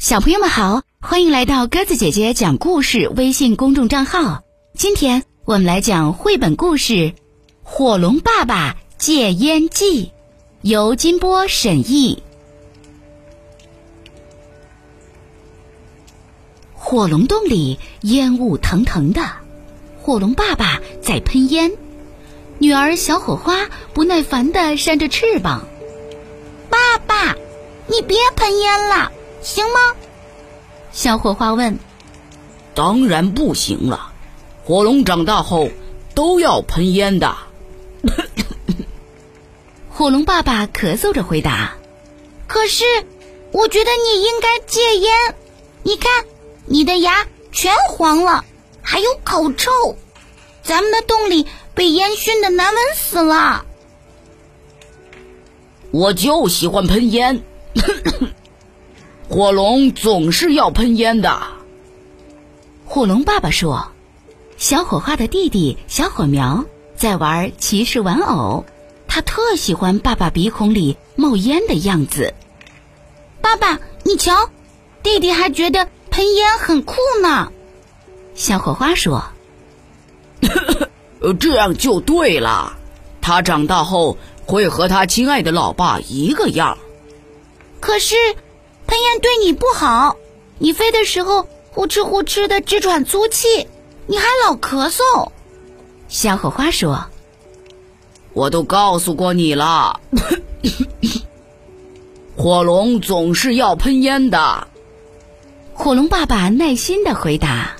小朋友们好，欢迎来到鸽子姐姐讲故事微信公众账号。今天我们来讲绘本故事《火龙爸爸戒烟记》，由金波审译。火龙洞里烟雾腾腾的，火龙爸爸在喷烟，女儿小火花不耐烦地扇着翅膀：“爸爸，你别喷烟了。”行吗？小火花问。当然不行了，火龙长大后都要喷烟的。火龙爸爸咳嗽着回答。可是，我觉得你应该戒烟。你看，你的牙全黄了，还有口臭，咱们的洞里被烟熏的难闻死了。我就喜欢喷烟。火龙总是要喷烟的。火龙爸爸说：“小火花的弟弟小火苗在玩骑士玩偶，他特喜欢爸爸鼻孔里冒烟的样子。”爸爸，你瞧，弟弟还觉得喷烟很酷呢。小火花说：“ 这样就对了，他长大后会和他亲爱的老爸一个样。”可是。喷烟对你不好，你飞的时候呼哧呼哧的直喘粗气，你还老咳嗽。小火花说：“我都告诉过你了，火龙总是要喷烟的。”火龙爸爸耐心的回答：“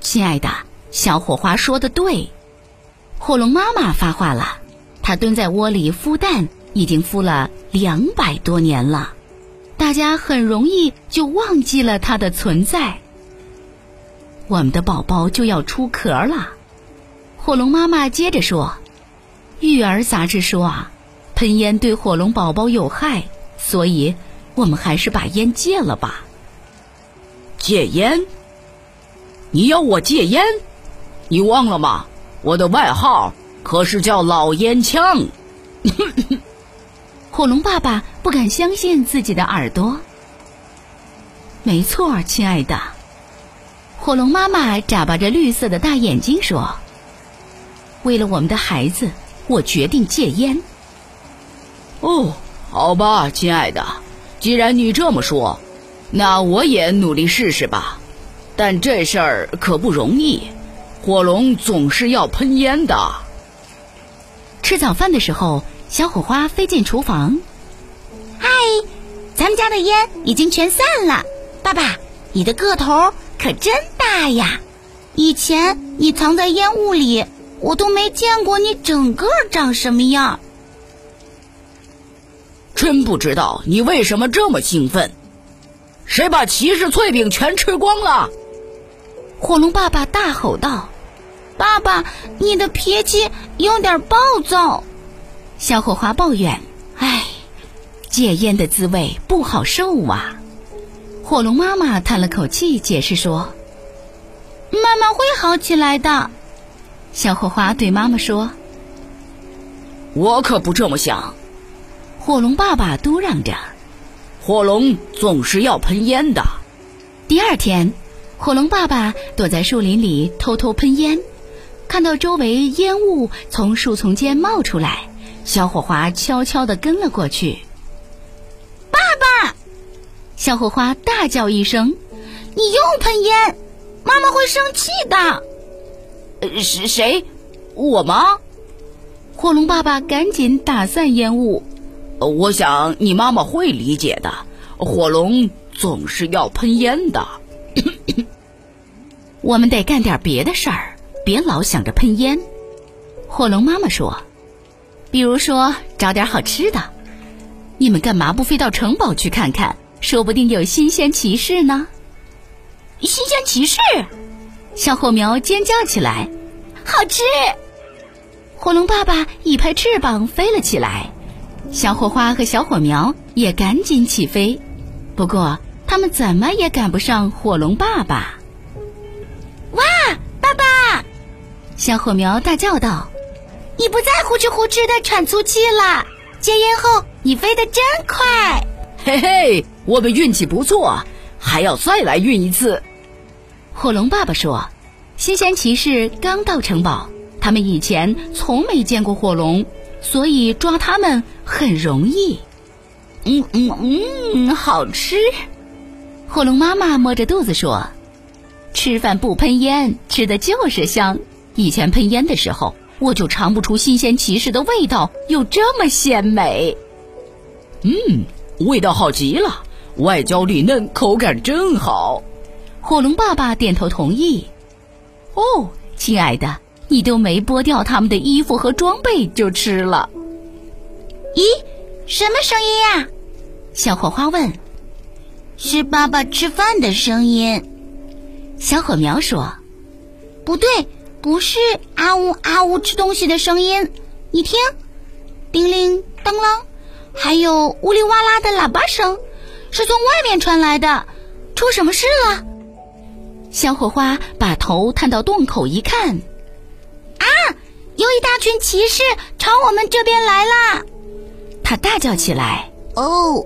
亲爱的，小火花说的对。”火龙妈妈发话了，它蹲在窝里孵蛋，已经孵了两百多年了。大家很容易就忘记了它的存在。我们的宝宝就要出壳了，火龙妈妈接着说：“育儿杂志说啊，喷烟对火龙宝宝有害，所以我们还是把烟戒了吧。”戒烟？你要我戒烟？你忘了吗？我的外号可是叫老烟枪。火龙爸爸不敢相信自己的耳朵。没错，亲爱的。火龙妈妈眨巴着绿色的大眼睛说：“为了我们的孩子，我决定戒烟。”哦，好吧，亲爱的，既然你这么说，那我也努力试试吧。但这事儿可不容易，火龙总是要喷烟的。吃早饭的时候。小火花飞进厨房，嗨，咱们家的烟已经全散了。爸爸，你的个头可真大呀！以前你藏在烟雾里，我都没见过你整个长什么样。真不知道你为什么这么兴奋。谁把骑士脆饼全吃光了？火龙爸爸大吼道：“爸爸，你的脾气有点暴躁。”小火花抱怨：“唉，戒烟的滋味不好受啊。”火龙妈妈叹了口气，解释说：“妈妈会好起来的。”小火花对妈妈说：“我可不这么想。”火龙爸爸嘟囔着：“火龙总是要喷烟的。”第二天，火龙爸爸躲在树林里偷偷喷烟，看到周围烟雾从树丛间冒出来。小火花悄悄地跟了过去。爸爸，小火花大叫一声：“你又喷烟，妈妈会生气的。”呃，是谁？我吗？火龙爸爸赶紧打散烟雾。我想你妈妈会理解的。火龙总是要喷烟的。我们得干点别的事儿，别老想着喷烟。火龙妈妈说。比如说找点好吃的，你们干嘛不飞到城堡去看看？说不定有新鲜骑士呢。新鲜骑士！小火苗尖叫起来，好吃！火龙爸爸一拍翅膀飞了起来，小火花和小火苗也赶紧起飞，不过他们怎么也赶不上火龙爸爸。哇，爸爸！小火苗大叫道。你不再呼哧呼哧的喘粗气了。戒烟后，你飞得真快。嘿嘿，我们运气不错，还要再来运一次。火龙爸爸说：“新鲜骑士刚到城堡，他们以前从没见过火龙，所以抓他们很容易。”嗯嗯嗯，好吃。火龙妈妈摸着肚子说：“吃饭不喷烟，吃的就是香。以前喷烟的时候，我就尝不出新鲜骑士的味道有这么鲜美。”嗯，味道好极了，外焦里嫩，口感真好。火龙爸爸点头同意。哦，亲爱的，你都没剥掉他们的衣服和装备就吃了。咦，什么声音呀？小火花问。是爸爸吃饭的声音。小火苗说。不对，不是啊呜啊呜吃东西的声音。你听，叮铃当啷，还有呜哩哇啦的喇叭声，是从外面传来的。出什么事了？小火花把头探到洞口一看，啊，有一大群骑士朝我们这边来啦！他大叫起来：“哦，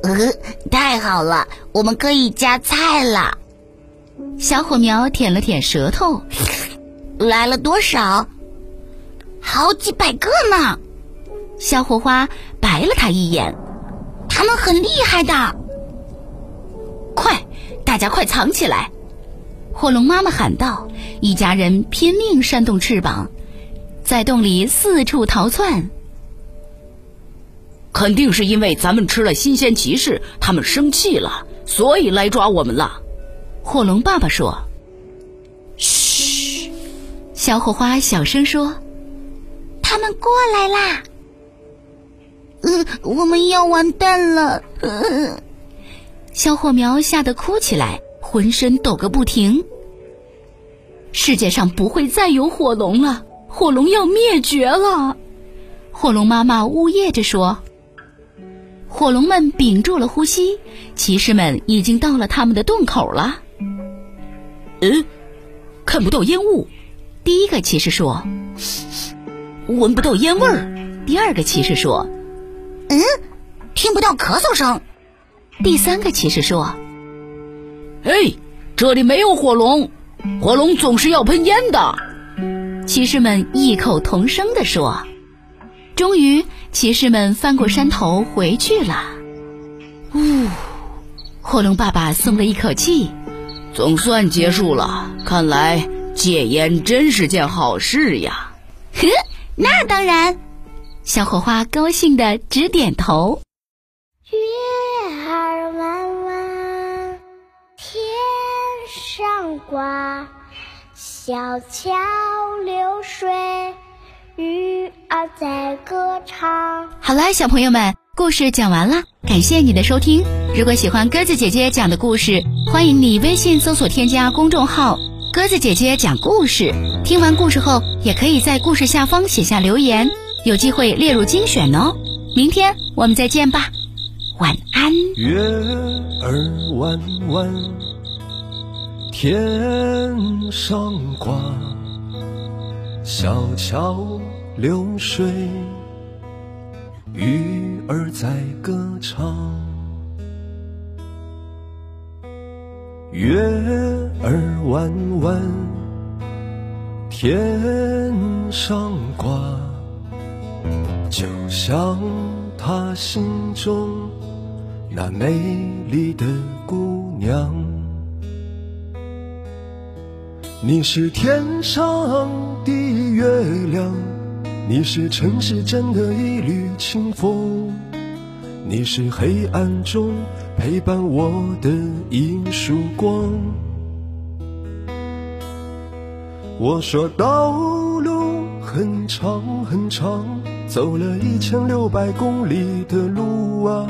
太好了，我们可以加菜了！”小火苗舔了舔舌头，来了多少？好几百个呢！小火花白了他一眼，他们很厉害的。快，大家快藏起来！火龙妈妈喊道：“一家人拼命扇动翅膀，在洞里四处逃窜。肯定是因为咱们吃了新鲜骑士，他们生气了，所以来抓我们了。”火龙爸爸说。“嘘！”小火花小声说，“他们过来啦！”“嗯，我们要完蛋了！”呃小火苗吓得哭起来。浑身抖个不停。世界上不会再有火龙了，火龙要灭绝了。火龙妈妈呜咽着说。火龙们屏住了呼吸，骑士们已经到了他们的洞口了。嗯，看不到烟雾。第一个骑士说。闻不到烟味儿。第二个骑士说。嗯，听不到咳嗽声。第三个骑士说。哎，这里没有火龙，火龙总是要喷烟的。骑士们异口同声地说。终于，骑士们翻过山头回去了。呜，火龙爸爸松了一口气，总算结束了。看来戒烟真是件好事呀。呵，那当然。小火花高兴的直点头。月儿弯弯，天上挂小桥流水，鱼儿在歌唱。好了，小朋友们，故事讲完了，感谢你的收听。如果喜欢鸽子姐姐讲的故事，欢迎你微信搜索添加公众号“鸽子姐姐讲故事”。听完故事后，也可以在故事下方写下留言，有机会列入精选哦。明天我们再见吧，晚安。月儿弯弯。天上挂小桥流水，鱼儿在歌唱。月儿弯弯，天上挂，就像他心中那美丽的姑娘。你是天上的月亮，你是城市间的一缕清风，你是黑暗中陪伴我的一束光。我说道路很长很长，走了一千六百公里的路啊，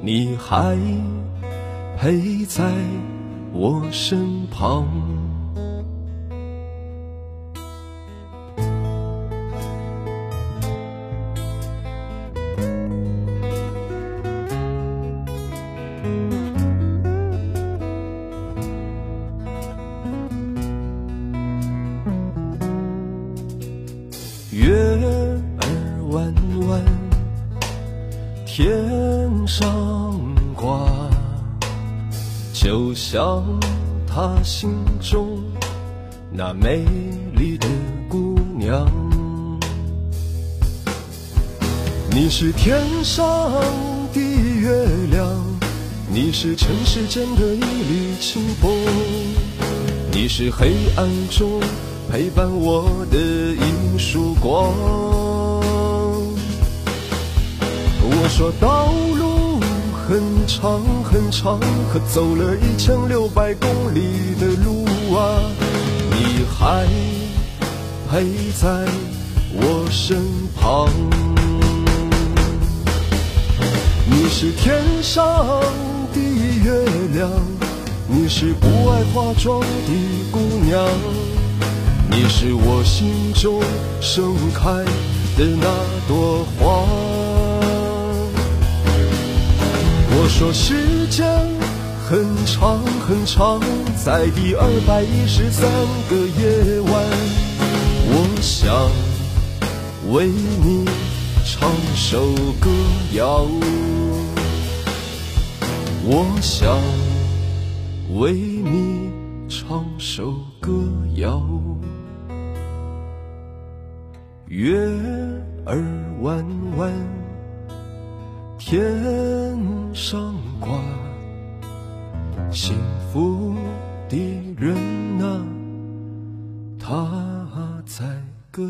你还陪在我身旁。就像他心中那美丽的姑娘。你是天上的月亮，你是尘世间的一缕清风，你是黑暗中陪伴我的一束光。我说道路很长很长，可走了一千六百公里的路啊，你还陪在我身旁。你是天上的月亮，你是不爱化妆的姑娘，你是我心中盛开的那朵花。我说时间很长很长，在第二百一十三个夜晚，我想为你唱首歌谣。我想为你唱首歌谣，月儿弯弯，天上挂，幸福的人啊，他在歌。